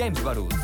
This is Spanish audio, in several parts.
James Barús.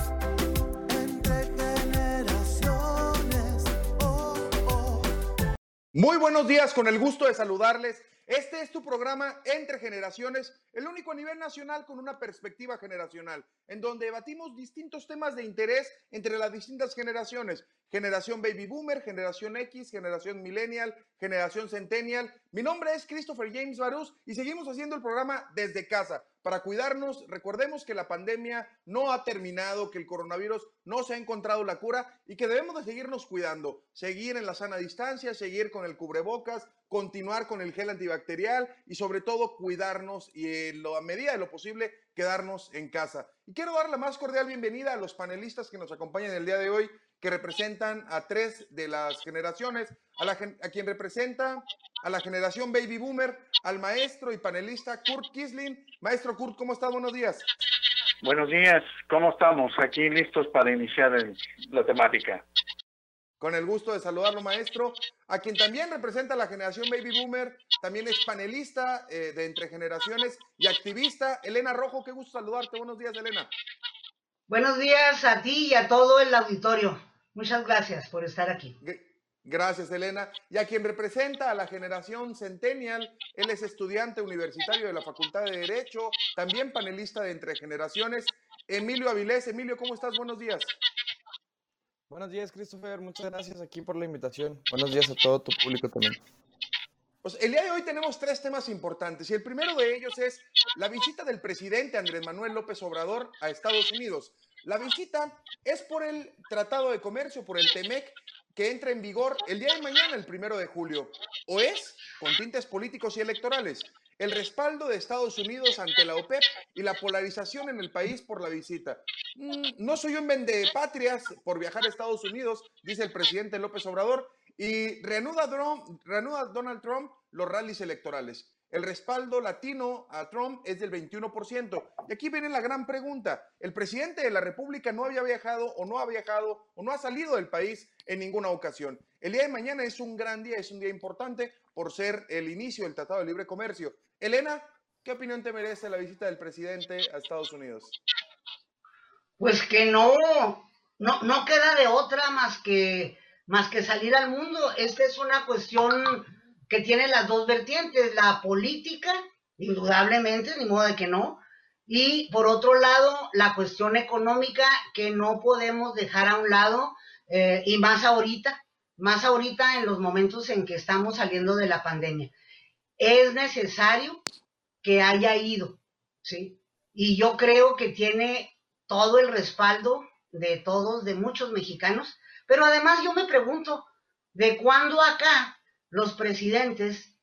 Muy buenos días, con el gusto de saludarles. Este es tu programa Entre Generaciones, el único a nivel nacional con una perspectiva generacional, en donde debatimos distintos temas de interés entre las distintas generaciones. Generación Baby Boomer, Generación X, Generación Millennial, Generación Centennial. Mi nombre es Christopher James Barús y seguimos haciendo el programa desde casa para cuidarnos. Recordemos que la pandemia no ha terminado, que el coronavirus no se ha encontrado la cura y que debemos de seguirnos cuidando, seguir en la sana distancia, seguir con el cubrebocas, continuar con el gel antibacterial y sobre todo cuidarnos y a medida de lo posible quedarnos en casa. Y quiero dar la más cordial bienvenida a los panelistas que nos acompañan el día de hoy que representan a tres de las generaciones, a, la, a quien representa a la generación baby boomer, al maestro y panelista Kurt Kisling. Maestro Kurt, ¿cómo estás? Buenos días. Buenos días, ¿cómo estamos? Aquí listos para iniciar la temática. Con el gusto de saludarlo, maestro. A quien también representa a la generación Baby Boomer, también es panelista eh, de Entre Generaciones y activista, Elena Rojo. Qué gusto saludarte. Buenos días, Elena. Buenos días a ti y a todo el auditorio. Muchas gracias por estar aquí. Gracias, Elena. Y a quien representa a la generación Centennial, él es estudiante universitario de la Facultad de Derecho, también panelista de Entre Generaciones, Emilio Avilés. Emilio, ¿cómo estás? Buenos días. Buenos días, Christopher. Muchas gracias aquí por la invitación. Buenos días a todo tu público también. Pues el día de hoy tenemos tres temas importantes y el primero de ellos es la visita del presidente Andrés Manuel López Obrador a Estados Unidos. La visita es por el Tratado de Comercio, por el TEMEC, que entra en vigor el día de mañana, el primero de julio, o es con tintes políticos y electorales. El respaldo de Estados Unidos ante la OPEP y la polarización en el país por la visita. Mm, no soy un patrias por viajar a Estados Unidos, dice el presidente López Obrador, y reanuda, Donald Trump los rallies electorales. El respaldo latino a Trump es del 21%. Y aquí viene la gran pregunta. El presidente de la República no había viajado o no ha viajado o no ha salido del país en ninguna ocasión. El día de mañana es un gran día, es un día importante por ser el inicio del Tratado de Libre Comercio. Elena, ¿qué opinión te merece la visita del presidente a Estados Unidos? Pues que no, no, no queda de otra más que más que salir al mundo. Esta es una cuestión que tiene las dos vertientes, la política, indudablemente, ni modo de que no, y por otro lado, la cuestión económica que no podemos dejar a un lado, eh, y más ahorita, más ahorita en los momentos en que estamos saliendo de la pandemia. Es necesario que haya ido, ¿sí? Y yo creo que tiene todo el respaldo de todos, de muchos mexicanos, pero además yo me pregunto, ¿de cuándo acá los presidentes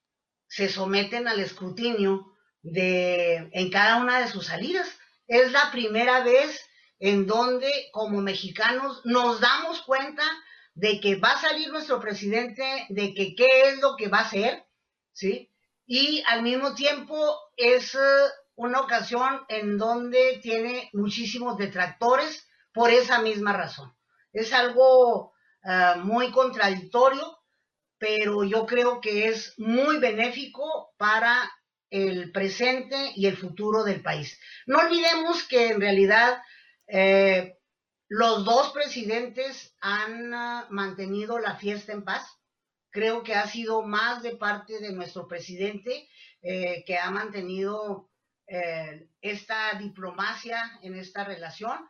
se someten al escrutinio de, en cada una de sus salidas? Es la primera vez en donde como mexicanos nos damos cuenta de que va a salir nuestro presidente, de que qué es lo que va a hacer, ¿sí? Y al mismo tiempo es eh, una ocasión en donde tiene muchísimos detractores por esa misma razón. Es algo ah, muy contradictorio, pero yo creo que es muy benéfico para el presente y el futuro del país. No olvidemos que en realidad eh, los dos presidentes han ah, mantenido la fiesta en paz. Creo que ha sido más de parte de nuestro presidente eh, que ha mantenido eh, esta diplomacia en esta relación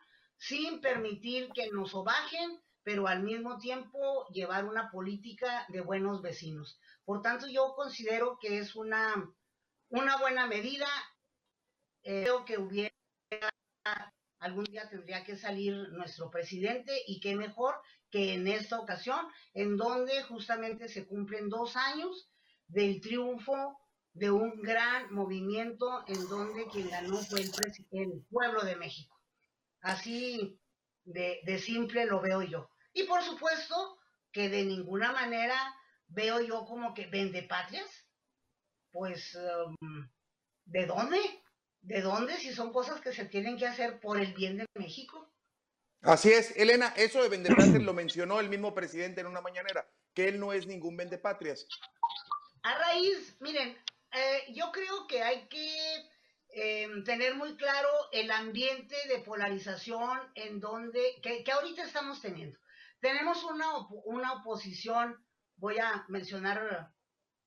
sin permitir que nos sobajen, pero al mismo tiempo llevar una política de buenos vecinos. Por tanto, yo considero que es una, una buena medida. Eh, creo que hubiera algún día tendría que salir nuestro presidente y qué mejor que en esta ocasión, en donde justamente se cumplen dos años del triunfo de un gran movimiento en donde quien ganó fue el, el pueblo de México. Así de, simple lo veo yo. Y por supuesto que de ninguna manera veo yo como que vende patrias. Pues, um, ¿de dónde? ¿De dónde si son cosas que se tienen que hacer por el bien de México? Así es, Elena, eso de vendepatrias lo mencionó el mismo presidente en una mañanera, que él no es ningún vendepatrias. A raíz, miren, eh, yo creo que hay que em, tener muy claro el ambiente de polarización en donde, que, ahorita estamos teniendo. Tenemos una, una oposición, voy a mencionar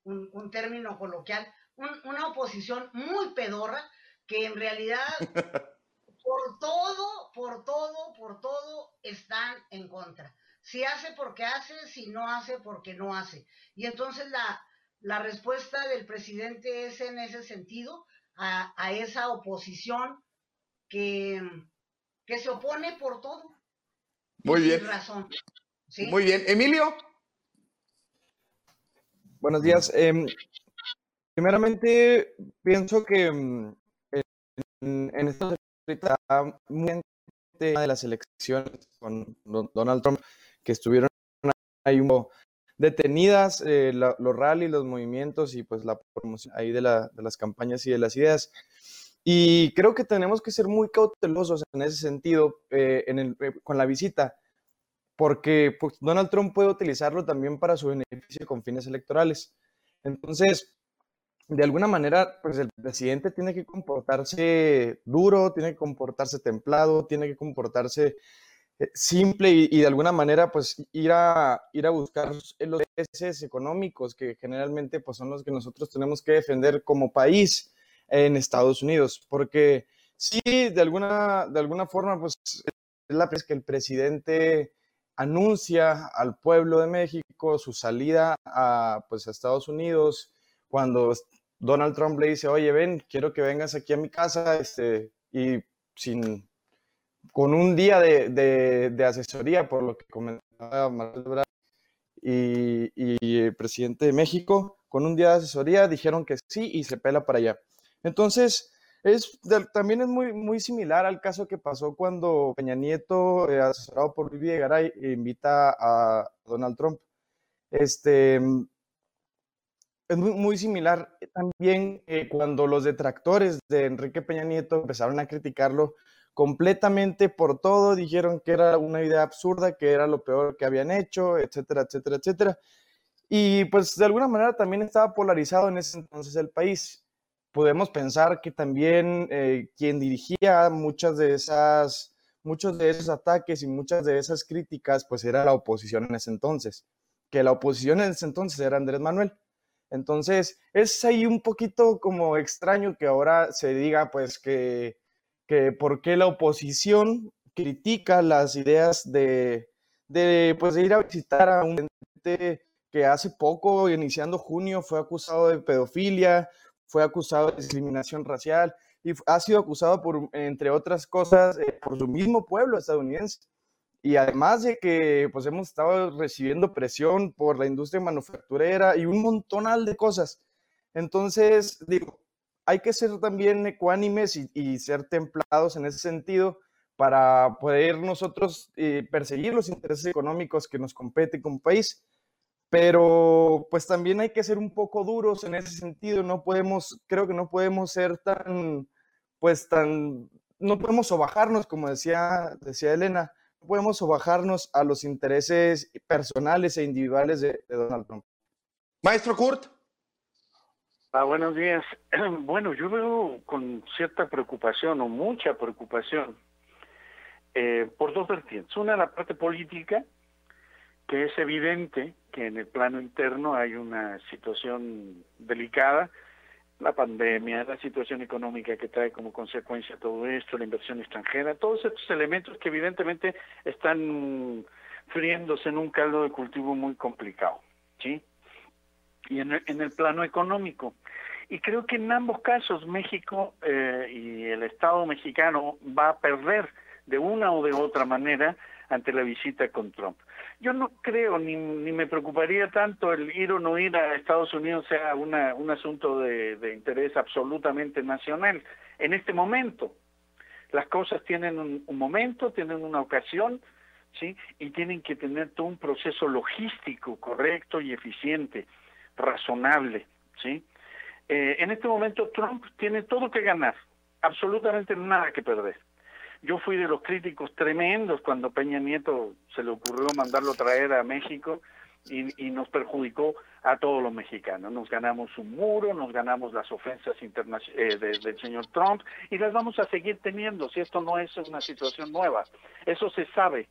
un, un término coloquial, una oposición muy pedorra, que en realidad por todo, por todo, por todo están en contra. Si hace porque hace, si no hace porque no hace. Y entonces la, la respuesta del presidente es en ese sentido a, esa oposición que, que, se opone por todo. Muy bien. razón. Muy bien. Emilio. Buenos días. Em, primeramente, pienso que mm, en, en esta muy de las elecciones con Donald Trump que estuvieron ahí un detenidas eh, los rallies, los movimientos y pues la promoción ahí de, la, de, las campañas y de las ideas. Y creo que tenemos que ser muy cautelosos en ese sentido eh, eh, con la visita, porque pues, Donald Trump puede utilizarlo también para su beneficio con fines electorales. Entonces, de alguna manera, pues el presidente tiene que comportarse duro, tiene que comportarse templado, tiene que comportarse simple y, de alguna manera, pues ir a, ir a buscar los intereses económicos que generalmente pues son los que nosotros tenemos que defender como país en Estados Unidos, porque sí, de alguna, de alguna forma, pues es la vez que el presidente anuncia al pueblo de México su salida a, pues, a Estados Unidos, cuando Donald Trump le dice, oye, ven, quiero que vengas aquí a mi casa, este, y sin, con un día de, asesoría, por lo que comentaba Manuel y, el presidente de México, con un día de asesoría dijeron que sí y se pela para allá. Entonces, es, también es muy, muy similar al caso que pasó cuando Peña Nieto, eh, asesorado por Luis Videgaray, invita a Donald Trump. Este, es muy, similar también eh, cuando los detractores de Enrique Peña Nieto empezaron a criticarlo completamente por todo, dijeron que era una idea absurda, que era lo peor que habían hecho, etcétera, etcétera, etcétera. Y pues de alguna manera también estaba polarizado en ese entonces el país. Podemos pensar que también eh, quien dirigía muchas de esas, muchos de esos ataques y muchas de esas críticas, pues era la oposición en ese entonces, que la oposición en ese entonces era Andrés Manuel. Entonces, es ahí un poquito como extraño que ahora se diga, pues, que, que por qué la oposición critica las ideas de, de, pues, de ir a visitar a un gente que hace poco, iniciando junio, fue acusado de pedofilia, fue acusado de discriminación racial y ha sido acusado por, entre otras cosas, eh, por su mismo pueblo estadounidense. Y además de que pues hemos estado recibiendo presión por la industria manufacturera y un montonal de cosas. Entonces, digo, hay que ser también ecuánimes y, ser templados en ese sentido para poder nosotros eh, perseguir los intereses económicos que nos competen como país. Pero pues también hay que ser un poco duros en ese sentido. No podemos, creo que no podemos ser tan, pues tan, no podemos sobajarnos, como decía, decía Elena podemos bajarnos a los intereses personales e individuales de, Donald Trump. Maestro Kurt. Ah, buenos días. Bueno, yo veo con cierta preocupación o mucha preocupación eh, por dos vertientes. Una, la parte política, que es evidente que en el plano interno hay una situación delicada la pandemia, la situación económica que trae como consecuencia todo esto, la inversión extranjera, todos estos elementos que evidentemente están friéndose en un caldo de cultivo muy complicado, ¿sí? Y en el, en el plano económico. Y creo que en ambos casos México eh, y el Estado mexicano va a perder de una o de otra manera ante la visita con Trump. Yo no creo ni, ni me preocuparía tanto el ir o no ir a Estados Unidos sea una, un asunto de, de interés absolutamente nacional en este momento. Las cosas tienen un, un, momento, tienen una ocasión, ¿sí? Y tienen que tener todo un proceso logístico correcto y eficiente, razonable, ¿sí? Eh, en este momento Trump tiene todo que ganar, absolutamente nada que perder. Yo fui de los críticos tremendos cuando Peña Nieto se le ocurrió mandarlo traer a México y, nos perjudicó a todos los mexicanos. Nos ganamos un muro, nos ganamos las ofensas eh, del señor Trump y las vamos a seguir teniendo si esto no es una situación nueva. Eso se sabe.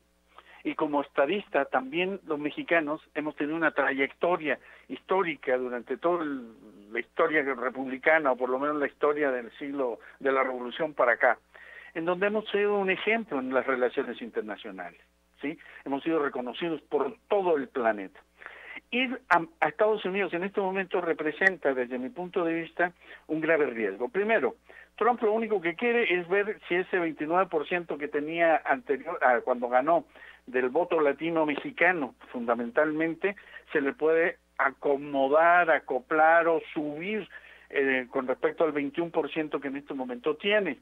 Y como estadista, también los mexicanos hemos tenido una trayectoria histórica durante toda la historia republicana, o por lo menos la historia del siglo de la revolución para acá, en donde hemos sido un ejemplo en las relaciones internacionales. ¿sí? Hemos sido reconocidos por todo el planeta. Ir a, Estados Unidos en este momento representa, desde mi punto de vista, un grave riesgo. Primero, Trump lo único que quiere es ver si ese 29% que tenía anterior, cuando ganó del voto latino mexicano, fundamentalmente, se le puede acomodar, acoplar o subir eh, con respecto al 21% que en este momento tiene.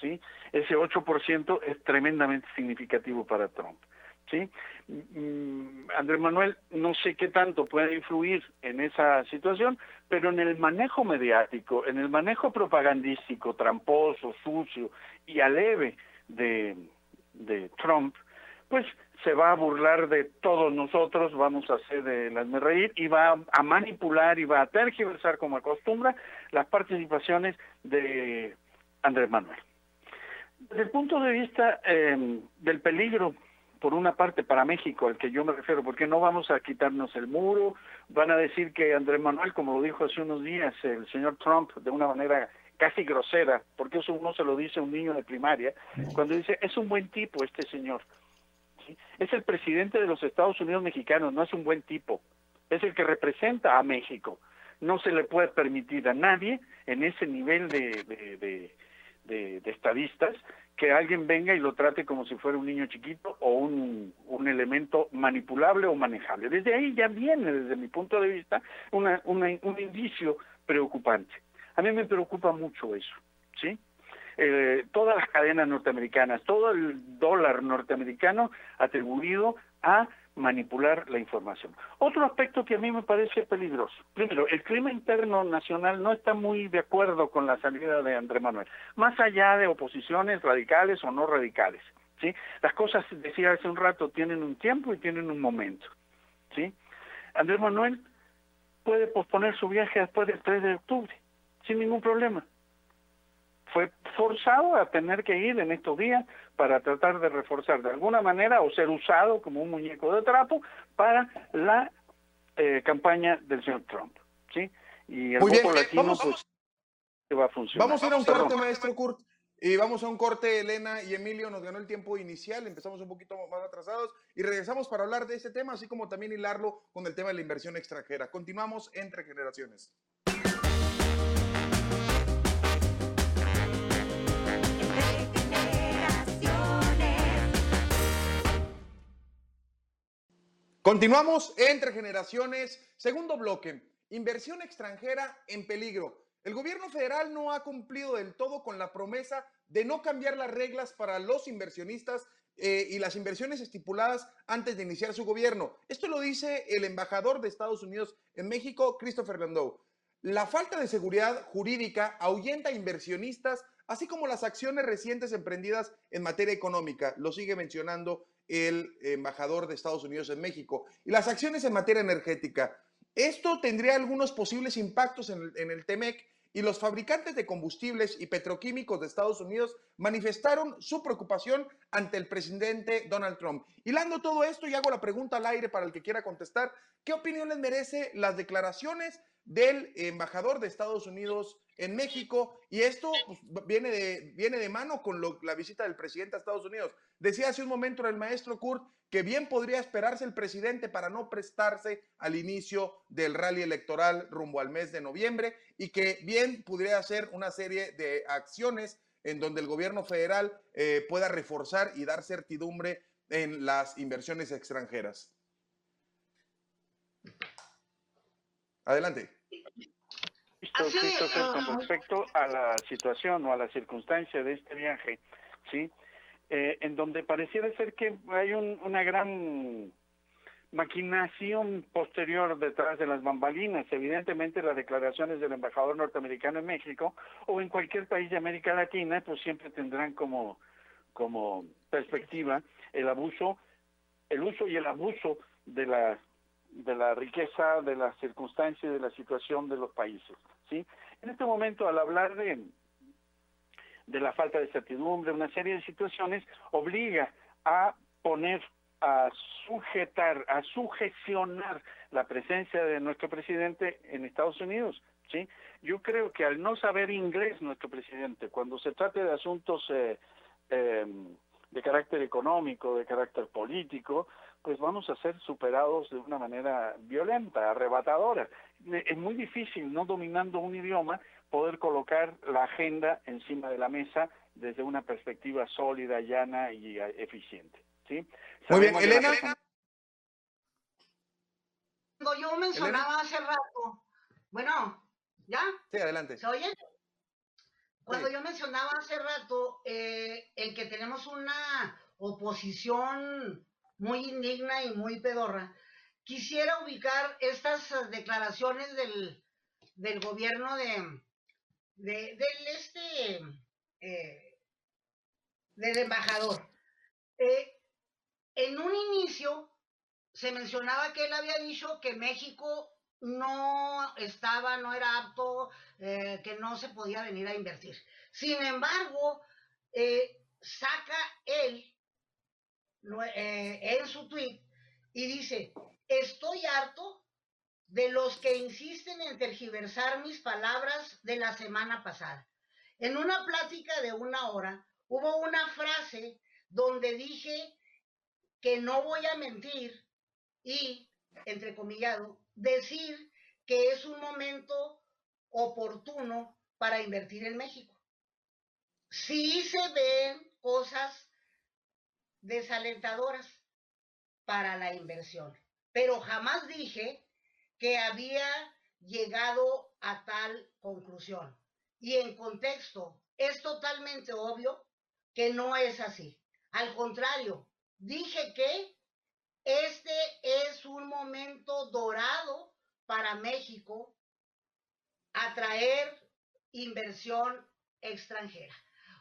¿sí? Ese 8% es tremendamente significativo para Trump. ¿sí? Mm, Andrés Manuel no sé qué tanto puede influir en esa situación, pero en el manejo mediático, en el manejo propagandístico, tramposo, sucio y aleve de, de Trump, pues se va a burlar de todos nosotros, vamos a hacer de las reír y va a manipular y va a tergiversar como acostumbra las participaciones de Andrés Manuel. Desde el punto de vista eh, del peligro por una parte para México, al que yo me refiero, porque no vamos a quitarnos el muro, van a decir que Andrés Manuel, como lo dijo hace unos días el señor Trump, de una manera casi grosera, porque eso uno se lo dice a un niño de primaria, cuando dice, es un buen tipo este señor. Es el presidente de los Estados Unidos mexicanos, no es un buen tipo, es el que representa a México. No se le puede permitir a nadie en ese nivel de, de, estadistas que alguien venga y lo trate como si fuera un niño chiquito o un, elemento manipulable o manejable. Desde ahí ya viene, desde mi punto de vista, una, una, un indicio preocupante. A mí me preocupa mucho eso. Eh, todas las cadenas norteamericanas, todo el dólar norteamericano atribuido a manipular la información. Otro aspecto que a mí me parece peligroso. Primero, el clima interno nacional no está muy de acuerdo con la salida de Andrés Manuel, más allá de oposiciones radicales o no radicales. ¿sí? Las cosas, decía hace un rato, tienen un tiempo y tienen un momento. ¿sí? Andrés Manuel puede posponer su viaje después del 3 de octubre, sin ningún problema fue forzado a tener que ir en estos días para tratar de reforzar de alguna manera o ser usado como un muñeco de trapo para la eh, campaña del señor Trump. ¿sí? Y el Muy bien. latino Vamos, pues, va a funcionar. Vamos a ir a un Perdón. corte, maestro Kurt. Y vamos a un corte, Elena y Emilio. Nos ganó el tiempo inicial, empezamos un poquito más atrasados y regresamos para hablar de este tema, así como también hilarlo con el tema de la inversión extranjera. Continuamos entre generaciones. Continuamos entre generaciones. Segundo bloque, inversión extranjera en peligro. El gobierno federal no ha cumplido del todo con la promesa de no cambiar las reglas para los inversionistas eh, y las inversiones estipuladas antes de iniciar su gobierno. Esto lo dice el embajador de Estados Unidos en México, Christopher Landau. La falta de seguridad jurídica ahuyenta a inversionistas, así como las acciones recientes emprendidas en materia económica. Lo sigue mencionando el embajador de Estados Unidos en México. Y las acciones en materia energética. Esto tendría algunos posibles impactos en el, en el TEMEC y los fabricantes de combustibles y petroquímicos de Estados Unidos manifestaron su preocupación ante el presidente Donald Trump. Hilando todo esto y hago la pregunta al aire para el que quiera contestar, ¿qué opinión les merece las declaraciones del embajador de Estados Unidos en México? Y esto pues, viene, de, viene de mano con la visita del presidente a Estados Unidos. Decía hace un momento el maestro Kurt que bien podría esperarse el presidente para no prestarse al inicio del rally electoral rumbo al mes de noviembre y que bien podría hacer una serie de acciones en donde el gobierno federal eh, pueda reforzar y dar certidumbre en las inversiones extranjeras. Adelante. Listo, Christopher, con respecto a la situación o a la circunstancia de este viaje, ¿sí? Eh, en donde pareciera ser que hay un, una gran maquinación posterior detrás de las bambalinas. Evidentemente las declaraciones del embajador norteamericano en México o en cualquier país de América Latina pues siempre tendrán como, como perspectiva el abuso, el uso y el abuso de la de la riqueza, de las circunstancias, de la situación de los países. ¿sí? En este momento, al hablar de, de la falta de certidumbre, una serie de situaciones, obliga a poner, a sujetar, a sugestionar la presencia de nuestro presidente en Estados Unidos. ¿sí? Yo creo que al no saber inglés nuestro presidente, cuando se trate de asuntos eh, em, de carácter económico, de carácter político, pues vamos a ser superados de una manera violenta, arrebatadora. Es muy difícil, no dominando un idioma, poder colocar la agenda encima de la mesa desde una perspectiva sólida, llana y eh, eficiente. ¿sí? Muy bien, Elena. Cuando yo mencionaba hace rato, bueno, ¿ya? Sí, adelante. ¿Se oye? Cuando yo mencionaba hace rato eh, el que tenemos una oposición muy indigna y muy pedorra, quisiera ubicar estas declaraciones del, del gobierno de, de, del este eh, del embajador. Eh, en un inicio se mencionaba que él había dicho que México no estaba, no era apto, eh, que no se podía venir a invertir. Sin embargo, saca él en su tweet y dice, estoy harto de los que insisten en tergiversar mis palabras de la semana pasada. En una plática de una hora hubo una frase donde dije que no voy a mentir y, entrecomillado, decir que es un momento oportuno para invertir en México. Sí se ven cosas desalentadoras para la inversión, pero jamás dije que había llegado a tal conclusión. Y en contexto, es totalmente obvio que no es así. Al contrario, dije que este es un momento dorado para México atraer inversión extranjera.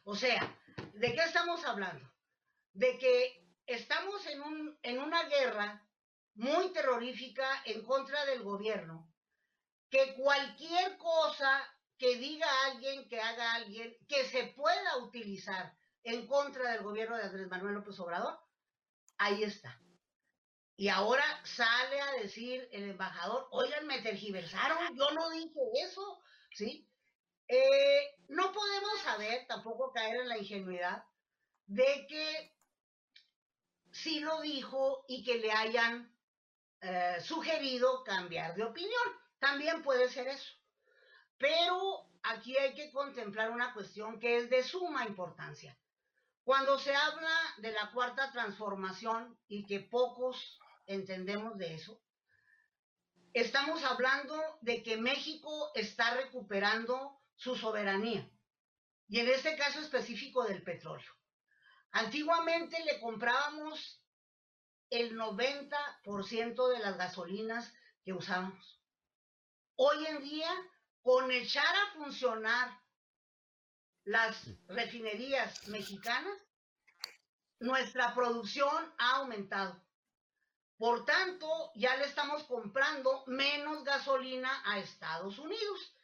O sea, ¿de qué estamos hablando? De que estamos en, un, en una guerra muy terrorífica en contra del gobierno, que cualquier cosa que diga alguien, que haga alguien, que se pueda utilizar en contra del gobierno de Andrés Manuel López Obrador, ahí está. Y ahora sale a decir el embajador, oigan, me tergiversaron, yo no dije eso, ¿sí? Eh, no podemos saber, tampoco caer en la ingenuidad, de que sí lo dijo y que le hayan eh, sugerido cambiar de opinión. También puede ser eso. Pero aquí hay que contemplar una cuestión que es de suma importancia. Cuando se habla de la cuarta transformación y que pocos entendemos de eso, estamos hablando de que México está recuperando su soberanía y en este caso específico del petróleo. Antiguamente le comprábamos el 90% de las gasolinas que usamos. Hoy en día, con echar a funcionar las refinerías mexicanas, nuestra producción ha aumentado. Por tanto, ya le estamos comprando menos gasolina a Estados Unidos.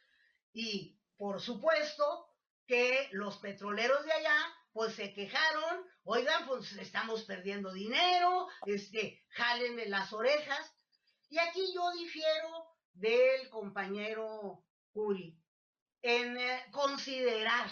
Y, por supuesto, que los petroleros de allá pues se quejaron, oigan, pues estamos perdiendo dinero, este, jálenme las orejas. Y aquí yo difiero del compañero Curi en eh, considerar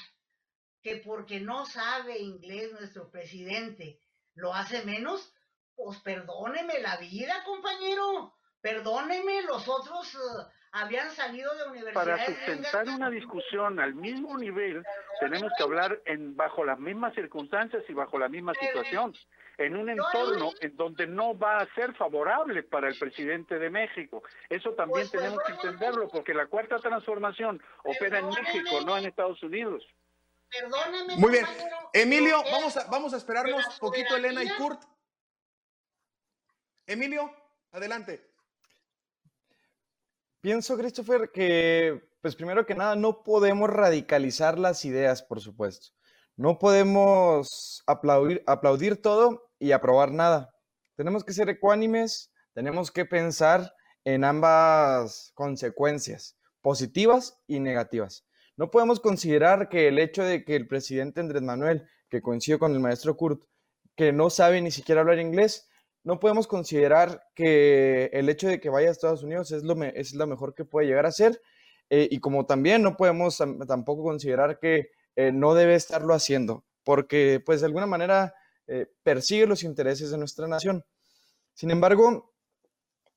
que porque no sabe inglés nuestro presidente lo hace menos, pues perdóneme la vida, compañero, perdóneme, los otros uh, habían salido de universidades. Para sustentar una discusión al mismo nivel, tenemos que hablar en bajo las mismas circunstancias y bajo la misma situación, en un entorno en donde no va a ser favorable para el presidente de México. Eso también pues, tenemos que entenderlo, porque la cuarta transformación opera en México, no en Estados Unidos. Perdóneme. Muy bien. Emilio, vamos a, vamos a esperarnos un poquito, Elena y Kurt. Emilio, adelante. Pienso, Christopher, que, pues primero que nada, no podemos radicalizar las ideas, por supuesto. No podemos aplaudir, aplaudir todo y aprobar nada. Tenemos que ser ecuánimes, Tenemos que pensar en ambas consecuencias, positivas y negativas. No podemos considerar que el hecho de que el presidente Andrés Manuel, que coincide con el maestro Kurt, que no sabe ni siquiera hablar inglés, no podemos considerar que el hecho de que vaya a Estados Unidos es lo, es mejor que puede llegar a ser. Eh, y como también no podemos tampoco considerar que eh, no debe estarlo haciendo, porque pues de alguna manera eh, persigue los intereses de nuestra nación. Sin embargo,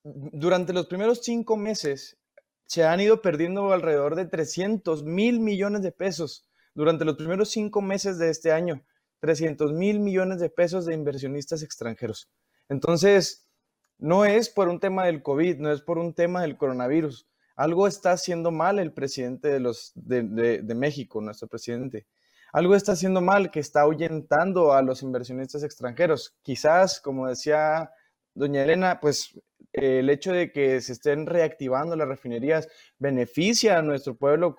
durante los primeros cinco meses se han ido perdiendo alrededor de 300 mil millones de pesos durante los primeros cinco meses de este año. 300 mil millones de pesos de inversionistas extranjeros. Entonces, no es por un tema del COVID, no es por un tema del coronavirus. Algo está haciendo mal el presidente de, los, de, México, nuestro presidente. Algo está haciendo mal que está ahuyentando a los inversionistas extranjeros. Quizás, como decía doña Elena, pues el hecho de que se estén reactivando las refinerías beneficia a nuestro pueblo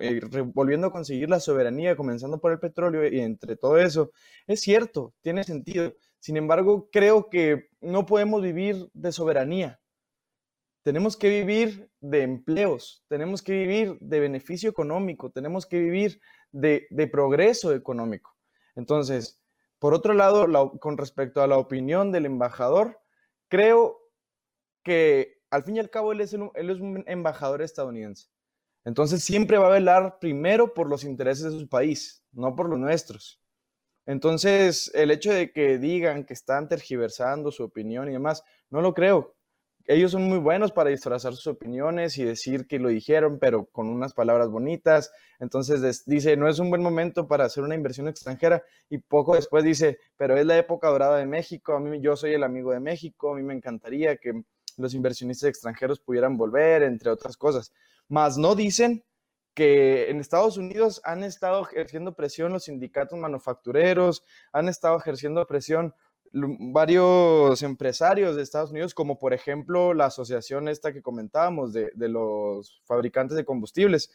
eh, volviendo a conseguir la soberanía, comenzando por el petróleo y entre todo eso. Es cierto, tiene sentido. Sin embargo, creo que no podemos vivir de soberanía. Tenemos que vivir de empleos, tenemos que vivir de beneficio económico, tenemos que vivir de, progreso económico. Entonces, por otro lado, con respecto a la opinión del embajador, creo que al fin y al cabo él es, él es un embajador estadounidense. Entonces siempre va a velar primero por los intereses de su país, no por los nuestros. Entonces, el hecho de que digan que están tergiversando su opinión y demás, no lo creo. Ellos son muy buenos para disfrazar sus opiniones y decir que lo dijeron, pero con unas palabras bonitas. Entonces dice, no es un buen momento para hacer una inversión extranjera y poco después dice, pero es la época dorada de México, a mí yo soy el amigo de México, a mí me encantaría que los inversionistas extranjeros pudieran volver, entre otras cosas. Más no dicen que en Estados Unidos han estado ejerciendo presión los sindicatos manufactureros, han estado ejerciendo presión varios empresarios de Estados Unidos, como por ejemplo la asociación esta que comentábamos de, los fabricantes de combustibles,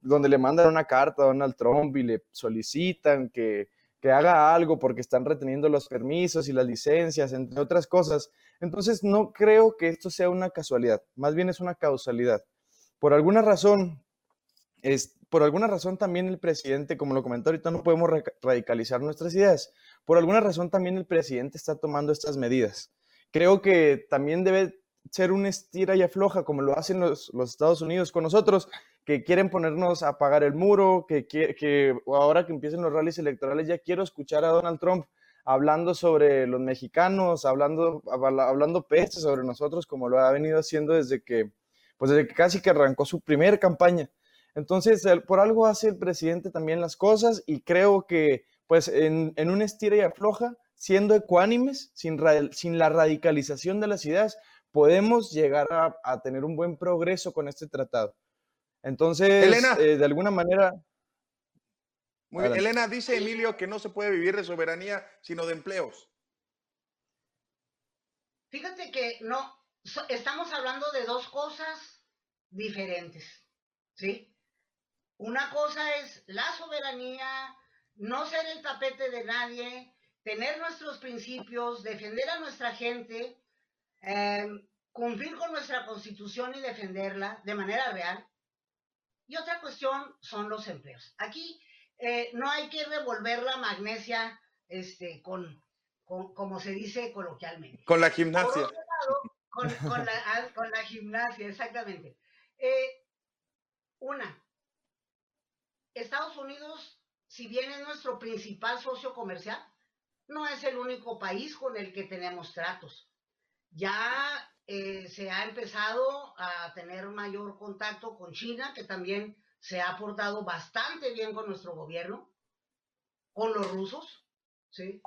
donde le mandan una carta a Donald Trump y le solicitan que, que haga algo porque están reteniendo los permisos y las licencias, entre otras cosas. Entonces no creo que esto sea una casualidad, más bien es una causalidad. Por alguna razón, es, por alguna razón también el presidente, como lo comentó ahorita, no podemos radicalizar nuestras ideas. Por alguna razón también el presidente está tomando estas medidas. Creo que también debe ser un estira y afloja, como lo hacen los, Estados Unidos con nosotros, que quieren ponernos a pagar el muro, que, ahora que empiecen los rallies electorales ya quiero escuchar a Donald Trump hablando sobre los mexicanos, hablando, hablando peste sobre nosotros, como lo ha venido haciendo desde que, pues desde que casi que arrancó su primera campaña. Entonces, por algo hace el presidente también las cosas y creo que, pues, en, en un estira y afloja, siendo ecuánimes, sin, sin la radicalización de las ideas, podemos llegar a, tener un buen progreso con este tratado. Entonces, eh, de alguna manera... Muy bien. Elena, dice Emilio que no se puede vivir de soberanía, sino de empleos. Fíjate que no, estamos hablando de dos cosas diferentes, ¿sí? Una cosa es la soberanía, no ser el tapete de nadie, tener nuestros principios, defender a nuestra gente, em, cumplir con nuestra constitución y defenderla de manera real. Y otra cuestión son los empleos. Aquí eh, no hay que revolver la magnesia este, con, como se dice coloquialmente. Con la gimnasia. con, la, con, la, gimnasia, exactamente. Eh, una, Estados Unidos, si bien es nuestro principal socio comercial, no es el único país con el que tenemos tratos. Ya eh, se ha empezado a tener mayor contacto con China, que también se ha portado bastante bien con nuestro gobierno, con los rusos, ¿sí?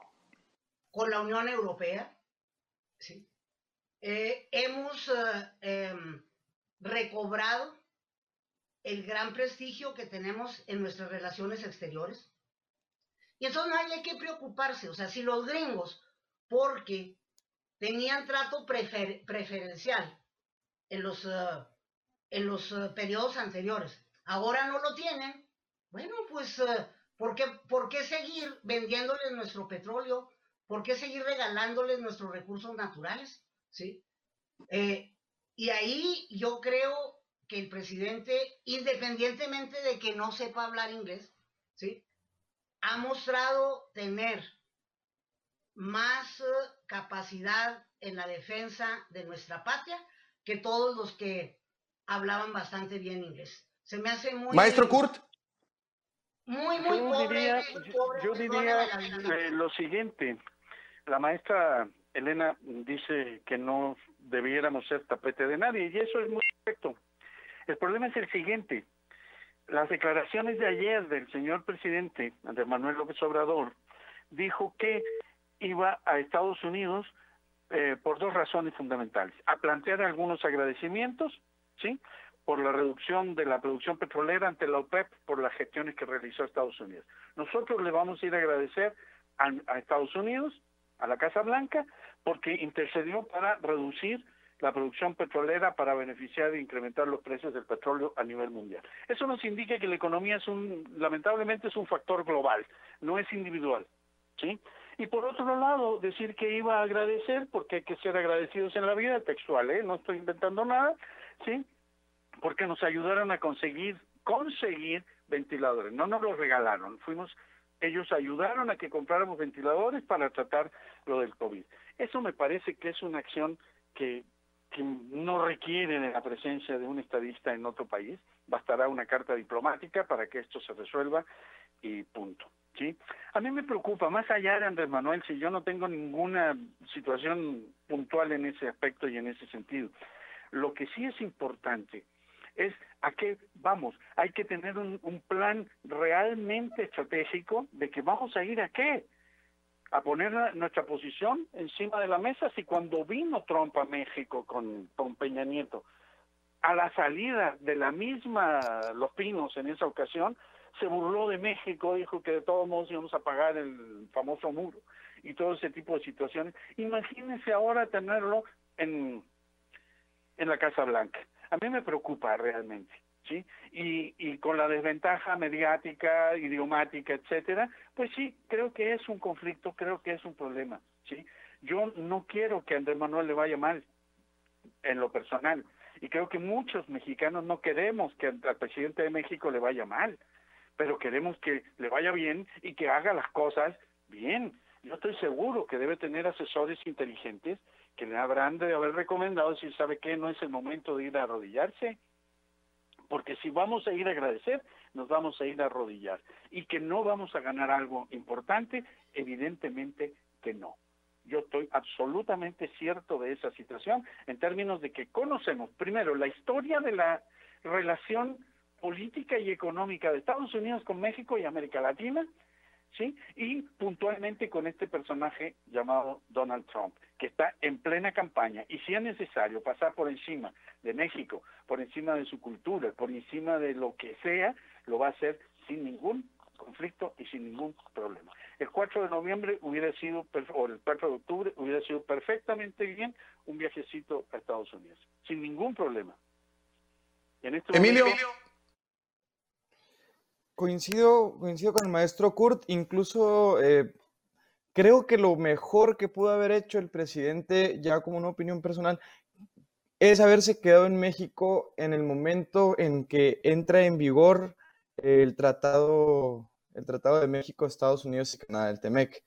con la Unión Europea. ¿sí? Eh, hemos eh, em, recobrado el gran prestigio que tenemos en nuestras relaciones exteriores. Y entonces no hay que preocuparse, o sea, si los gringos, porque tenían trato preferencial en los, uh, en los uh, periodos anteriores, ahora no lo tienen, bueno, pues, uh, ¿por, qué, ¿por qué seguir vendiéndoles nuestro petróleo? ¿Por qué seguir regalándoles nuestros recursos naturales? ¿Sí? Eh, y ahí yo creo que el presidente, independientemente de que no sepa hablar inglés, ¿sí? ha mostrado tener más eh, capacidad en la defensa de nuestra patria que todos los que hablaban bastante bien inglés. Se me hace muy... Maestro Kurt. Muy, muy yo pobre. Diría, yo, diría eh, lo siguiente. La maestra Elena dice que no debiéramos ser tapete de nadie y eso es muy correcto. El problema es el siguiente. Las declaraciones de ayer del señor presidente Andrés Manuel López Obrador dijo que iba a Estados Unidos eh, por dos razones fundamentales. A plantear algunos agradecimientos, ¿sí? Por la reducción de la producción petrolera ante la OPEP por las gestiones que realizó Estados Unidos. Nosotros le vamos a ir a agradecer a Estados Unidos, a la Casa Blanca, porque intercedió para reducir la producción petrolera para beneficiar e incrementar los precios del petróleo a nivel mundial. Eso nos indica que la economía es un, lamentablemente es un factor global, no es individual, ¿sí? Y por otro lado, decir que iba a agradecer, porque hay que ser agradecidos en la vida textual, ¿eh? No estoy inventando nada, ¿sí? Porque nos ayudaron a conseguir, conseguir ventiladores, no nos los regalaron, fuimos ellos ayudaron a que compráramos ventiladores para tratar lo del COVID. Eso me parece que es una acción que, que no requiere de la presencia de un estadista en otro país, bastará una carta diplomática para que esto se resuelva y punto. ¿sí? A mí me preocupa, más allá de Andrés Manuel, si yo no tengo ninguna situación puntual en ese aspecto y en ese sentido, lo que sí es importante es a qué vamos. Hay que tener un, un plan realmente estratégico de que vamos a ir a qué a poner nuestra posición encima de la mesa si cuando vino Trump a México con, con Peña Nieto, a la salida de la misma Los Pinos en esa ocasión, se burló de México, dijo que de todos modos íbamos a pagar el famoso muro y todo ese tipo de situaciones. Imagínense ahora tenerlo en, en la Casa Blanca. A mí me preocupa realmente. ¿Sí? Y, con la desventaja mediática, idiomática, etcétera, pues sí, creo que es un conflicto, creo que es un problema, ¿sí? Yo no quiero que Andrés Manuel le vaya mal en lo personal, y creo que muchos mexicanos no queremos que al presidente de México le vaya mal, pero queremos que le vaya bien y que haga las cosas bien. Yo estoy seguro que debe tener asesores inteligentes que le habrán de haber recomendado si sabe que no es el momento de ir a arrodillarse, porque si vamos a ir a agradecer, nos vamos a ir a arrodillar. Y que no vamos a ganar algo importante, evidentemente que no. Yo estoy absolutamente cierto de esa situación en términos de que conocemos primero la historia de la relación política y económica de Estados Unidos con México y América Latina, ¿sí? Y puntualmente con este personaje llamado Donald Trump, que está en plena campaña y si es necesario pasar por encima de México, por encima de su cultura, por encima de lo que sea, lo va a hacer sin ningún conflicto y sin ningún problema. El 4 de noviembre hubiera sido, o el 4 de octubre hubiera sido perfectamente bien un viajecito a Estados Unidos, sin ningún problema. Este Emilio, Coincido, coincido con el maestro Kurt, incluso eh, creo que lo mejor que pudo haber hecho el presidente, ya como una opinión personal, es haberse quedado en México en el momento en que entra en vigor el tratado, el tratado de México, Estados Unidos y Canadá, el TEMEC.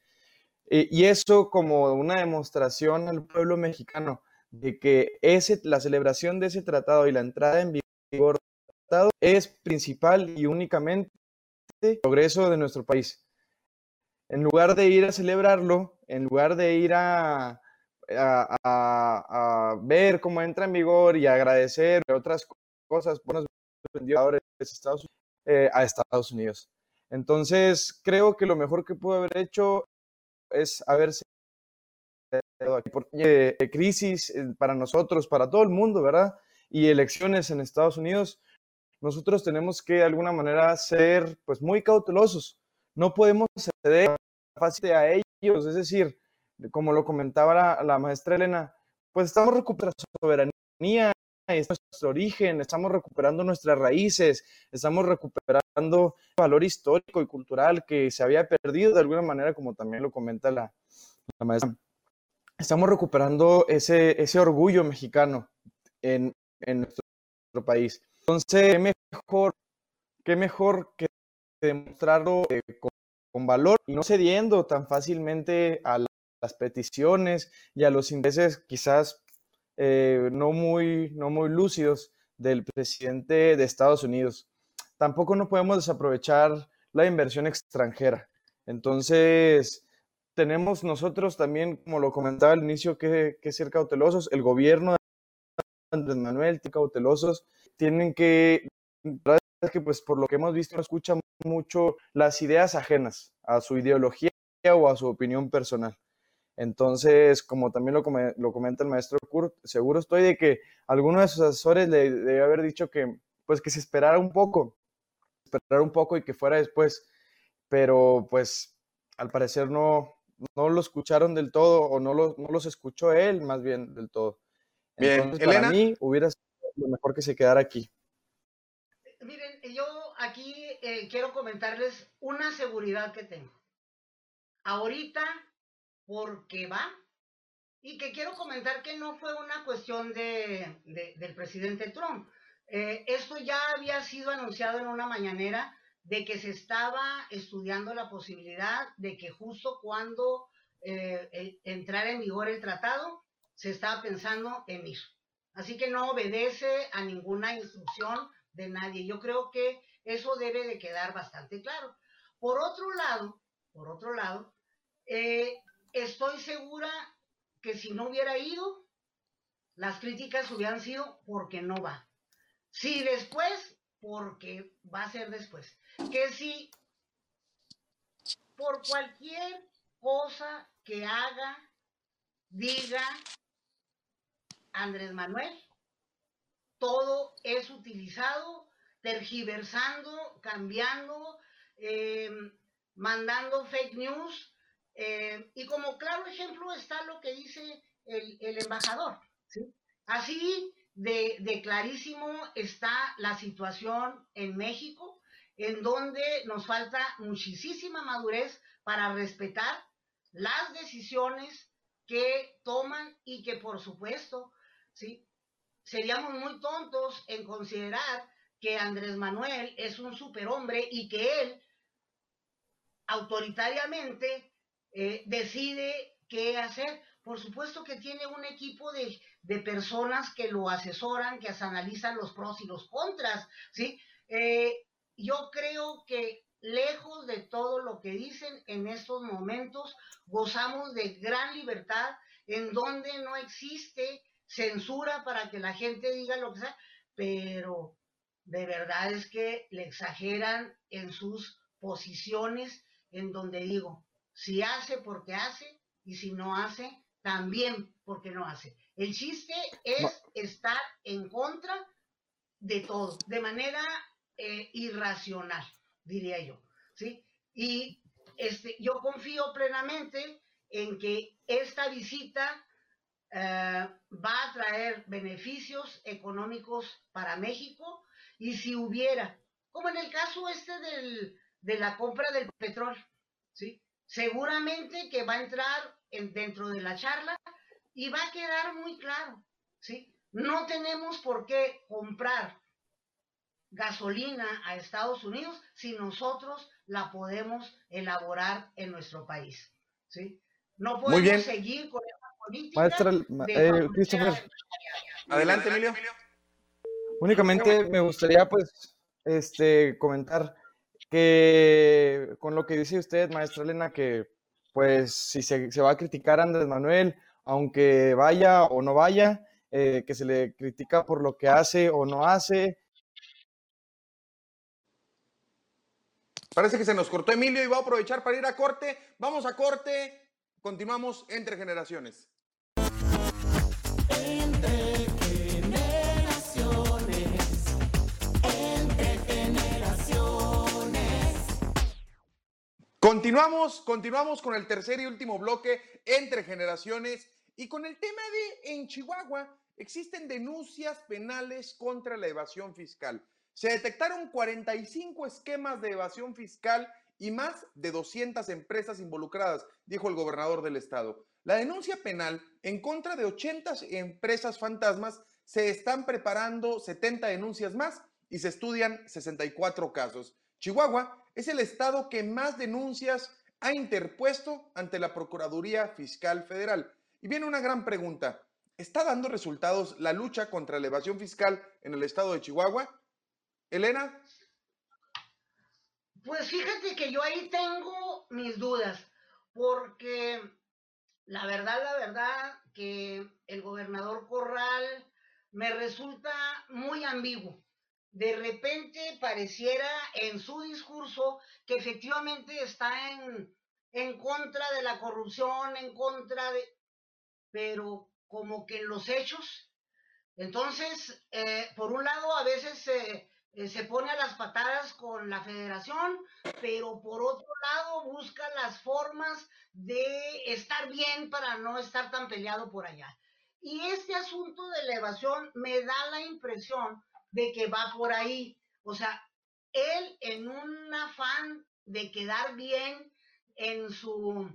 y eso como una demostración al pueblo mexicano de que ese, la celebración de ese tratado y la entrada en vigor del tratado es principal y únicamente progreso de nuestro país. En lugar de ir a celebrarlo, en lugar de ir a, ver cómo entra en vigor y agradecer otras cosas, buenos vendedores eh, a Estados Unidos. Entonces, creo que lo mejor que pudo haber hecho es haberse aquí eh, crisis eh, para nosotros, para todo el mundo, ¿verdad? Y elecciones en Estados Unidos nosotros tenemos que de alguna manera ser pues muy cautelosos. No podemos ceder fácil a ellos, es decir, como lo comentaba la, maestra Elena, pues estamos recuperando soberanía, es nuestro origen, estamos recuperando nuestras raíces, estamos recuperando valor histórico y cultural que se había perdido de alguna manera, como también lo comenta la, la maestra estamos recuperando ese, ese orgullo mexicano en, en nuestro país. Entonces, ¿qué mejor, qué mejor que demostrarlo eh, con, valor y no cediendo tan fácilmente a las peticiones y a los intereses quizás eh, no, muy, no muy lúcidos del presidente de Estados Unidos. Tampoco no podemos desaprovechar la inversión extranjera. Entonces, tenemos nosotros también, como lo comentaba al inicio, que, que ser cautelosos. El gobierno de Andrés Manuel, cautelosos, tienen que, que pues por lo que hemos visto, no escuchan mucho las ideas ajenas a su ideología o a su opinión personal. Entonces, como también lo, lo comenta el maestro Kurt, seguro estoy de que alguno de sus asesores le debe haber dicho que, pues, que se esperara un poco, esperar un poco y que fuera después, pero pues al parecer no, no lo escucharon del todo o no, lo, no los escuchó él más bien del todo. Bien, Elena. Para mí hubiera sido lo mejor que se quedara aquí. Miren, yo aquí eh, quiero comentarles una seguridad que tengo. Ahorita, porque va, y que quiero comentar que no fue una cuestión de, del presidente Trump. Eh, esto ya había sido anunciado en una mañanera de que se estaba estudiando la posibilidad de que justo cuando eh, entrara en vigor el tratado, se estaba pensando en ir. Así que no obedece a ninguna instrucción de nadie. Yo creo que eso debe de quedar bastante claro. Por otro lado, por otro lado, eh, estoy segura que si no hubiera ido, las críticas hubieran sido porque no va. Si después, porque va a ser después. Que si por cualquier cosa que haga, diga Andrés Manuel, todo es utilizado, tergiversando, cambiando, em, mandando fake news. Em, y como claro ejemplo está lo que dice el, embajador. Así de, clarísimo está la situación en México, en donde nos falta muchísima madurez para respetar las decisiones que toman y que por supuesto, ¿sí? Seríamos muy tontos en considerar que Andrés Manuel es un superhombre y que él autoritariamente eh, decide qué hacer. Por supuesto que tiene un equipo de, personas que lo asesoran, que analizan los pros y los contras, ¿sí? Eh, yo creo que lejos de todo lo que dicen en estos momentos, gozamos de gran libertad en donde no existe censura para que la gente diga lo que sea, pero de verdad es que le exageran en sus posiciones en donde digo, si hace porque hace y si no hace, también porque no hace. El chiste es estar en contra de todo, de manera eh, irracional, diría yo. ¿sí? Y este, yo confío plenamente en que esta visita eh, va a traer beneficios económicos para México y si hubiera, como en el caso este del, de la compra del petróleo, ¿sí? seguramente que va a entrar en, dentro de la charla y va a quedar muy claro, ¿sí? No tenemos por qué comprar gasolina a Estados Unidos si nosotros la podemos elaborar en nuestro país. ¿sí? No podemos seguir con política. Maestra, eh, Christopher. Adelante, Emilio. Únicamente me gustaría pues este comentar que con lo que dice usted, maestra Elena, que pues si se, va a criticar a Andrés Manuel, aunque vaya o no vaya, eh, que se le critica por lo que hace o no hace, Parece que se nos cortó Emilio y va a aprovechar para ir a corte. Vamos a corte. Continuamos entre generaciones. Entre generaciones. Entre generaciones. Continuamos, continuamos con el tercer y último bloque entre generaciones y con el tema de en Chihuahua existen denuncias penales contra la evasión fiscal. Se detectaron 45 esquemas de evasión fiscal y más de 200 empresas involucradas, dijo el gobernador del estado. La denuncia penal en contra de 80 empresas fantasmas se están preparando 70 denuncias más y se estudian 64 casos. Chihuahua es el estado que más denuncias ha interpuesto ante la Procuraduría Fiscal Federal. Y viene una gran pregunta. ¿Está dando resultados la lucha contra la evasión fiscal en el estado de Chihuahua? Elena. Pues fíjate que yo ahí tengo mis dudas, porque la verdad, la verdad, que el gobernador Corral me resulta muy ambiguo. De repente pareciera en su discurso que efectivamente está en, en contra de la corrupción, en contra de... pero como que en los hechos. Entonces, eh, por un lado, a veces se eh, se pone a las patadas con la federación, pero por otro lado busca las formas de estar bien para no estar tan peleado por allá. Y este asunto de la evasión me da la impresión de que va por ahí. O sea, él en un afán de quedar bien en su,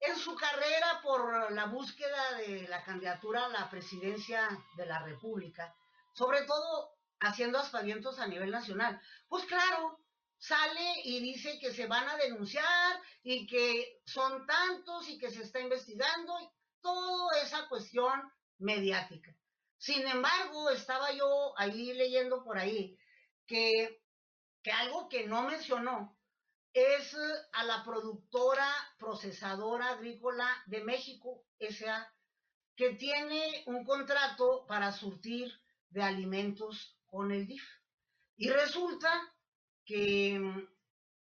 en su carrera por la búsqueda de la candidatura a la presidencia de la República, sobre todo haciendo aspavientos a nivel nacional. Pues claro, sale y dice que se van a denunciar y que son tantos y que se está investigando, y toda esa cuestión mediática. Sin embargo, estaba yo ahí leyendo por ahí que, que algo que no mencionó es a la productora procesadora agrícola de México, S.A., que tiene un contrato para surtir de alimentos con el DIF. Y resulta que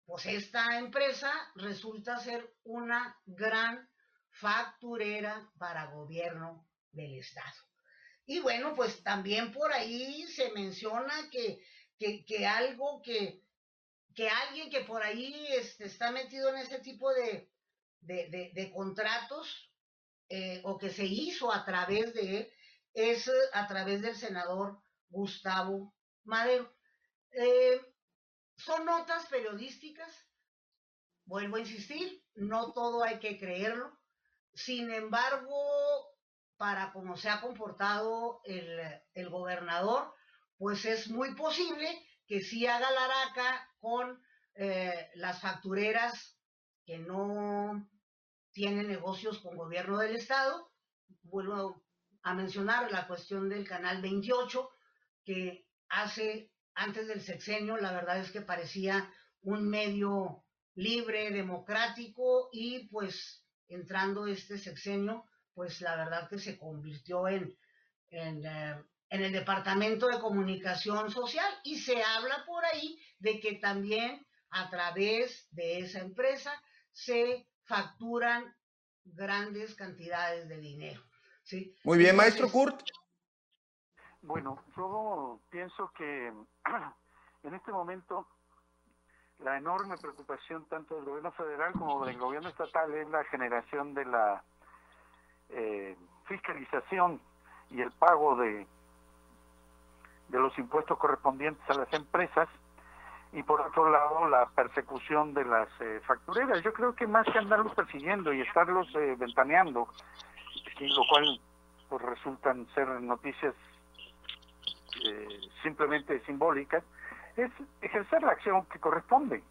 pues esta empresa resulta ser una gran facturera para gobierno del Estado. Y bueno, pues también por ahí se menciona que, que, algo que, que alguien que por ahí este, está metido en ese tipo de, de, contratos eh, o que se hizo a través de él es a través del senador Gustavo Madero. Eh, son notas periodísticas, vuelvo a insistir, no todo hay que creerlo. Sin embargo, para cómo se ha comportado el, gobernador, pues es muy posible que sí haga la araca con eh, las factureras que no tienen negocios con gobierno del Estado. Vuelvo a mencionar la cuestión del canal 28, que hace, antes del sexenio, la verdad es que parecía un medio libre, democrático, y pues entrando este sexenio, pues la verdad que se convirtió en, en, eh, en el Departamento de Comunicación Social y se habla por ahí de que también a través de esa empresa se facturan grandes cantidades de dinero. ¿sí? Muy bien, maestro Kurt. Bueno, yo pienso que en este momento la enorme preocupación tanto del gobierno federal como del gobierno estatal es la generación de la eh, fiscalización y el pago de, de los impuestos correspondientes a las empresas y por otro lado la persecución de las eh, factureras. Yo creo que más que andarlos persiguiendo y estarlos eh, ventaneando, lo cual pues resultan ser noticias eh, simplemente simbólicas, es ejercer la acción que corresponde.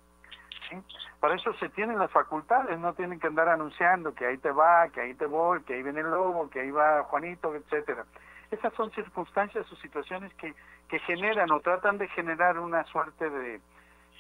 Para eso se tienen las facultades, no tienen que andar anunciando que ahí te va, que ahí te voy, que ahí viene el lobo, que ahí va Juanito, etcétera. Esas son circunstancias o situaciones que, que generan o tratan de generar una suerte de,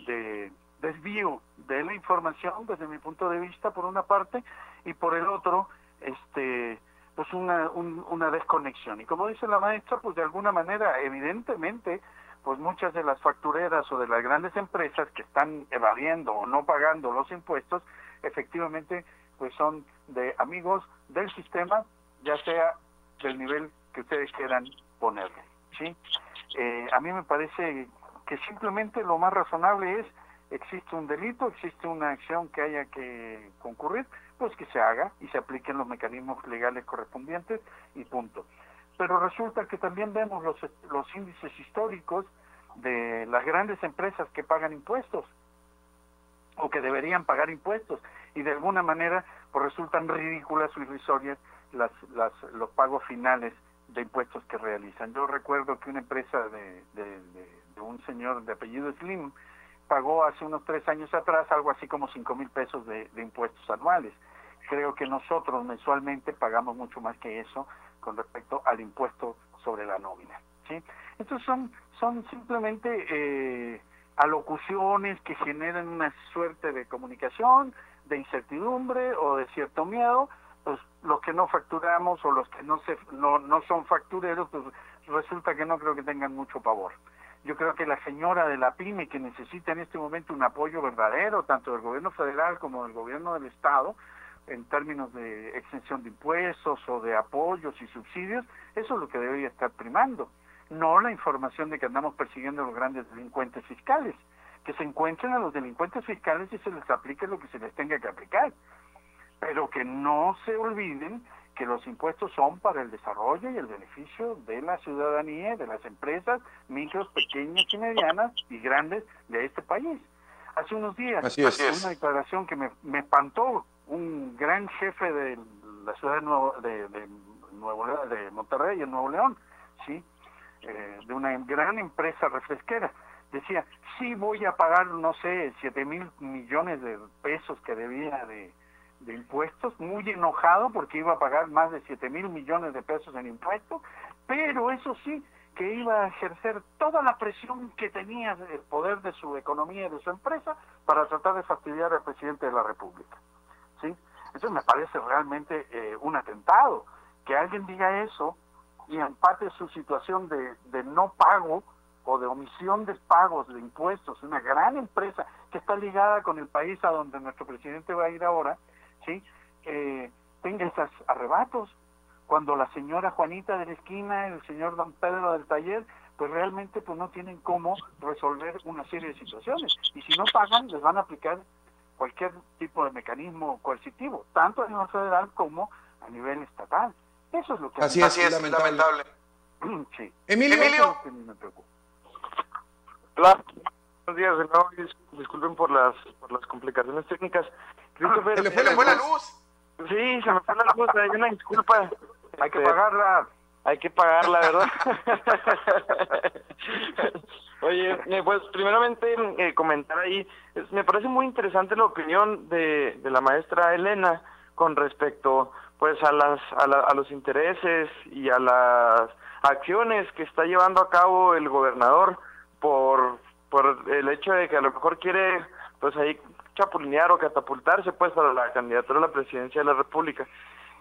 de desvío de la información desde mi punto de vista por una parte y por el otro este pues una, una desconexión. Y como dice la maestra, pues de alguna manera, evidentemente, pues muchas de las factureras o de las grandes empresas que están evadiendo o no pagando los impuestos, efectivamente, pues son de amigos del sistema, ya sea del nivel que ustedes quieran ponerle. ¿sí? Eh, a mí me parece que simplemente lo más razonable es, existe un delito, existe una acción que haya que concurrir, pues que se haga y se apliquen los mecanismos legales correspondientes y punto. Pero resulta que también vemos los, los índices históricos de las grandes empresas que pagan impuestos o que deberían pagar impuestos y de alguna manera pues resultan ridículas o irrisorias las, las, los pagos finales de impuestos que realizan. Yo recuerdo que una empresa de, de, un señor de apellido Slim pagó hace unos tres años atrás algo así como cinco mil pesos de, impuestos anuales. Creo que nosotros mensualmente pagamos mucho más que eso con respecto al impuesto sobre la nómina. ¿sí? Estos son, son simplemente eh, alocuciones que generan una suerte de comunicación, de incertidumbre o de cierto miedo, pues los que no facturamos o los que no, se, no, no son factureros, pues resulta que no creo que tengan mucho pavor. Yo creo que la señora de la pyme que necesita en este momento un apoyo verdadero, tanto del gobierno federal como del gobierno del Estado, en términos de exención de impuestos o de apoyos y subsidios, eso es lo que debería estar primando, no la información de que andamos persiguiendo a los grandes delincuentes fiscales, que se encuentren a los delincuentes fiscales y se les aplique lo que se les tenga que aplicar. Pero que no se olviden que los impuestos son para el desarrollo y el beneficio de la ciudadanía, de las empresas micros, pequeñas y medianas y grandes de este país. Hace unos días, Así una declaración que me, espantó, un gran jefe de la ciudad de, Nuevo, de, de Monterrey, en Nuevo León, ¿sí? Eh, de una gran empresa refresquera, decía, sí voy a pagar, no sé, 7 mil millones de pesos que debía de, de impuestos, muy enojado porque iba a pagar más de 7 mil millones de pesos en impuestos, pero eso sí, que iba a ejercer toda la presión que tenía el poder de su economía y de su empresa para tratar de fastidiar al presidente de la República. ¿Sí? Eso me parece realmente eh, un atentado. Que alguien diga eso y empate su situación de, de no pago o de omisión de pagos de impuestos, una gran empresa que está ligada con el país a donde nuestro presidente va a ir ahora, ¿sí? Eh, tenga esos arrebatos. Cuando la señora Juanita de la esquina, el señor Don Pedro del taller, pues realmente pues no tienen cómo resolver una serie de situaciones. Y si no pagan, les van a aplicar cualquier tipo de mecanismo coercitivo, tanto a nivel federal como a nivel estatal. Eso es lo que Así es, es lamentable. sí. Emilio. Emilio. Hola. Buenos días de nuevo. Disculpen por las, por las complicaciones técnicas. Se le fue, la luz. Sí, se me fue la luz, hay una disculpa. Hay que este, pagarla. Hay que pagarla, ¿verdad? Oye, eh, pues primeramente eh, comentar ahí, me parece muy interesante la opinión de, de la maestra Elena con respecto pues a las a, a los intereses y a las acciones que está llevando a cabo el gobernador por por el hecho de que a lo mejor quiere pues ahí chapulinear o catapultarse pues para la candidatura a la presidencia de la República.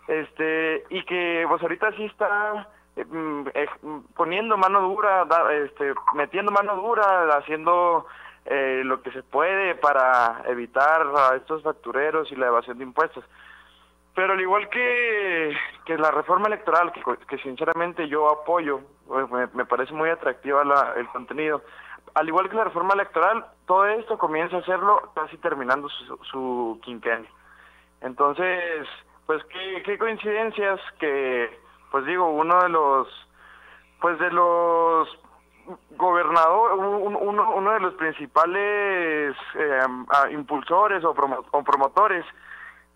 Este, y que pues ahorita sí está eh, mm, eh, poniendo mano dura, este, metiendo mano dura, haciendo eh, lo que se puede para evitar a estos factureros y la evasión de impuestos. Pero al igual que, que la reforma electoral, que, sinceramente yo apoyo, pues, me, me parece muy atractiva la, el contenido, al igual que la reforma electoral, todo esto comienza a hacerlo casi terminando su, su quinquenio. Entonces, pues qué, qué coincidencias que, pues digo, uno de los, pues de los gobernador, uno, uno de los principales eh, impulsores o, o promotores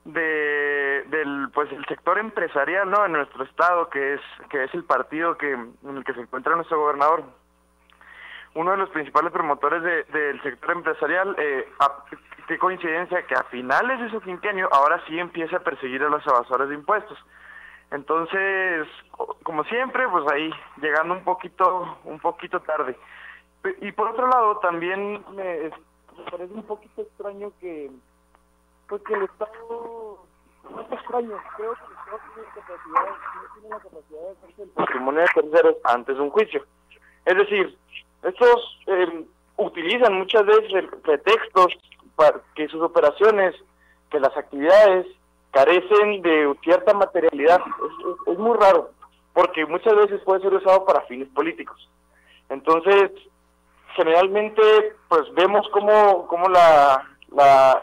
de del pues el sector empresarial no en nuestro estado que es que es el partido que en el que se encuentra nuestro gobernador uno de los principales promotores del sector empresarial, eh, qué coincidencia que a finales de su quinquenio ahora sí empieza a perseguir a los evasores de impuestos. Entonces, como siempre, pues ahí llegando un poquito, un poquito tarde. Y por otro lado, también me, parece un poquito extraño que, pues el Estado, no es extraño, creo que el Estado tiene, capacidad, la capacidad de hacerse el patrimonio de terceros antes de un juicio. Es decir, estos eh, utilizan muchas veces pretextos para que sus operaciones, que las actividades carecen de cierta materialidad. Es, muy raro, porque muchas veces puede ser usado para fines políticos. Entonces, generalmente, pues vemos cómo, cómo la,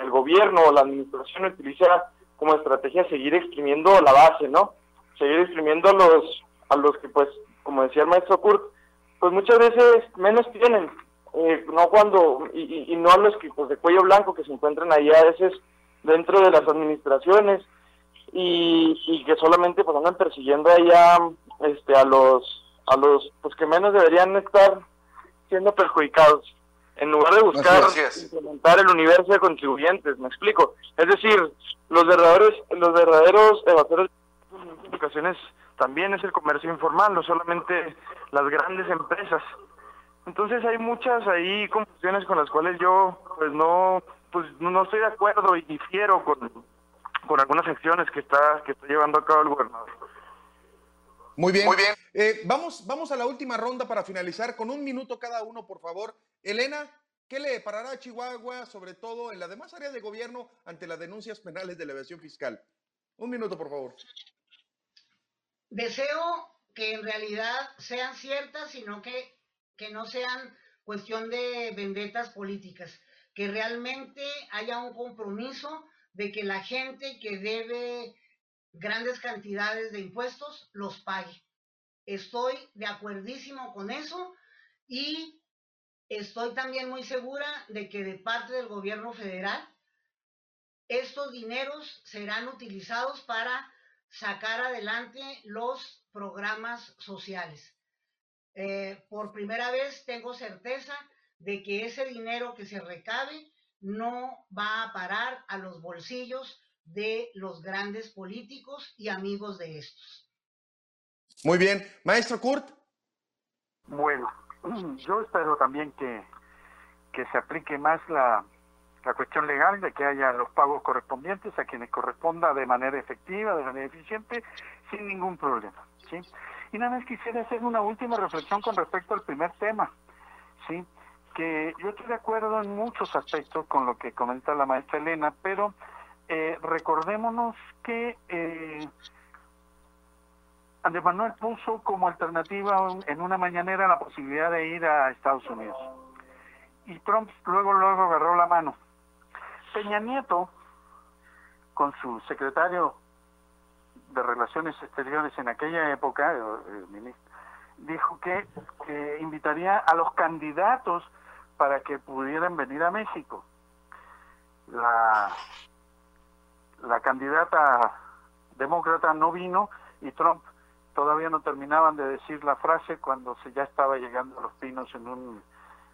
el gobierno o la administración utiliza como estrategia seguir exprimiendo la base, ¿no? Seguir exprimiendo a los, a los que, pues, como decía el maestro Kurt, pues muchas veces menos tienen, eh, no cuando, y, y, no a los que pues, de cuello blanco que se encuentran ahí a veces dentro de las administraciones y, que solamente pues andan persiguiendo allá este a los a los pues que menos deberían estar siendo perjudicados en lugar de buscar implementar el universo de contribuyentes, me explico. Es decir, los verdaderos los verdaderos evasores de ocasiones también es el comercio informal, no solamente las grandes empresas. Entonces hay muchas ahí confusiones con las cuales yo pues no pues no estoy de acuerdo y difiero con, con algunas acciones que está que está llevando a cabo el gobernador. Muy bien. Muy bien. Eh, vamos, vamos a la última ronda para finalizar con un minuto cada uno, por favor. Elena, ¿qué le parará a Chihuahua, sobre todo en las demás áreas de gobierno, ante las denuncias penales de la evasión fiscal? Un minuto, por favor. Deseo que en realidad sean ciertas, sino que, que no sean cuestión de vendetas políticas, que realmente haya un compromiso de que la gente que debe grandes cantidades de impuestos los pague. Estoy de acuerdísimo con eso y estoy también muy segura de que de parte del gobierno federal estos dineros serán utilizados para sacar adelante los programas sociales. Eh, por primera vez tengo certeza de que ese dinero que se recabe no va a parar a los bolsillos de los grandes políticos y amigos de estos. Muy bien. Maestro Kurt. Bueno, yo espero también que, que se aplique más la, la cuestión legal de que haya los pagos correspondientes a quienes corresponda de manera efectiva, de manera eficiente, sin ningún problema. ¿sí? Y nada más quisiera hacer una última reflexión con respecto al primer tema. ¿sí? Que yo estoy de acuerdo en muchos aspectos con lo que comenta la maestra Elena, pero eh, recordémonos que eh, Andrés Manuel puso como alternativa en una mañanera la posibilidad de ir a Estados Unidos. Y Trump luego, luego agarró la mano. Peña Nieto, con su secretario de Relaciones Exteriores en aquella época, eh, dijo que invitaría a los candidatos para que pudieran venir a México. La, la candidata demócrata no vino y Trump todavía no terminaban de decir la frase cuando se ya estaba llegando a los pinos en un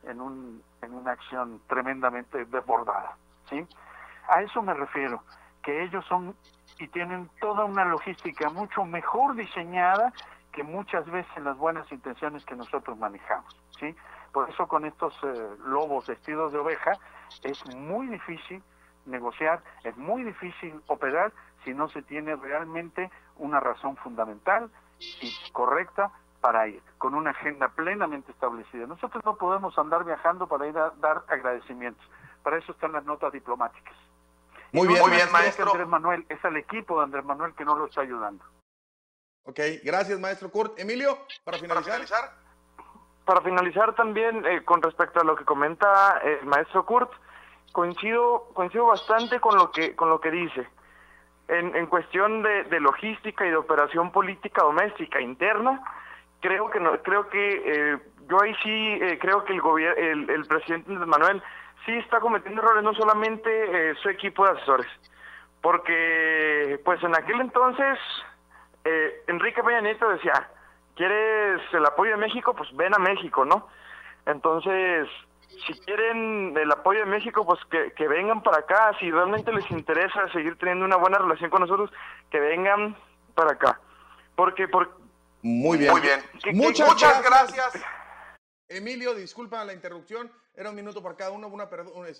en un en una acción tremendamente desbordada, ¿sí? A eso me refiero, que ellos son y tienen toda una logística mucho mejor diseñada que muchas veces las buenas intenciones que nosotros manejamos, ¿sí? Por eso con estos eh, lobos vestidos de oveja es muy difícil negociar, es muy difícil operar si no se tiene realmente una razón fundamental y correcta para ir, con una agenda plenamente establecida. Nosotros no podemos andar viajando para ir a dar agradecimientos. Para eso están las notas diplomáticas. Muy bien, muy bien, maestro. Andrés Manuel, es el equipo de Andrés Manuel que no lo está ayudando. Ok, gracias, maestro Kurt. Emilio, para finalizar. Para finalizar para finalizar también eh, con respecto a lo que comenta el maestro Kurt, coincido coincido bastante con lo que con lo que dice. En, en cuestión de, logística y de operación política doméstica interna, creo que no, creo que eh, yo ahí sí eh, creo que el, el, el presidente Manuel sí está cometiendo errores, no solamente su equipo de asesores, porque pues en aquel entonces Enrique Peña Nieto decía ¿Quieres el apoyo de México? Pues ven a México, ¿no? Entonces, si quieren el apoyo de México, pues que, vengan para acá. Si realmente les interesa seguir teniendo una buena relación con nosotros, que vengan para acá. Porque, por... Muy bien. Muy bien. muchas, muchas gracias. Emilio, disculpa la interrupción. Era un minuto por cada uno, una,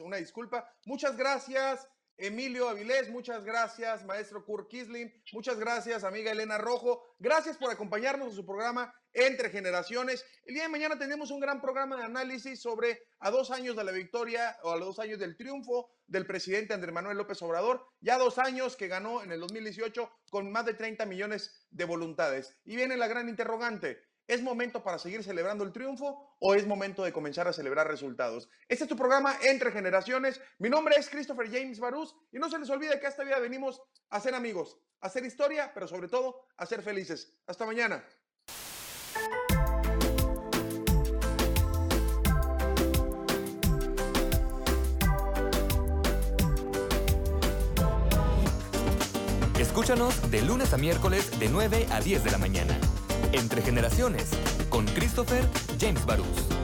una disculpa. Muchas gracias. Emilio Avilés, muchas gracias, maestro Kurt Kisling, muchas gracias, amiga Elena Rojo, gracias por acompañarnos en su programa Entre Generaciones. El día de mañana tenemos un gran programa de análisis sobre a dos años de la victoria o a los dos años del triunfo del presidente Andrés Manuel López Obrador, ya dos años que ganó en el 2018 con más de 30 millones de voluntades. Y viene la gran interrogante, ¿Es momento para seguir celebrando el triunfo o es momento de comenzar a celebrar resultados? Este es tu programa Entre Generaciones. Mi nombre es Christopher James Barús y no se les olvide que esta vida venimos a ser amigos, a hacer historia, pero sobre todo a ser felices. Hasta mañana. Escúchanos de lunes a miércoles de 9 a 10 de la mañana. Entre generaciones, con Christopher James Barús.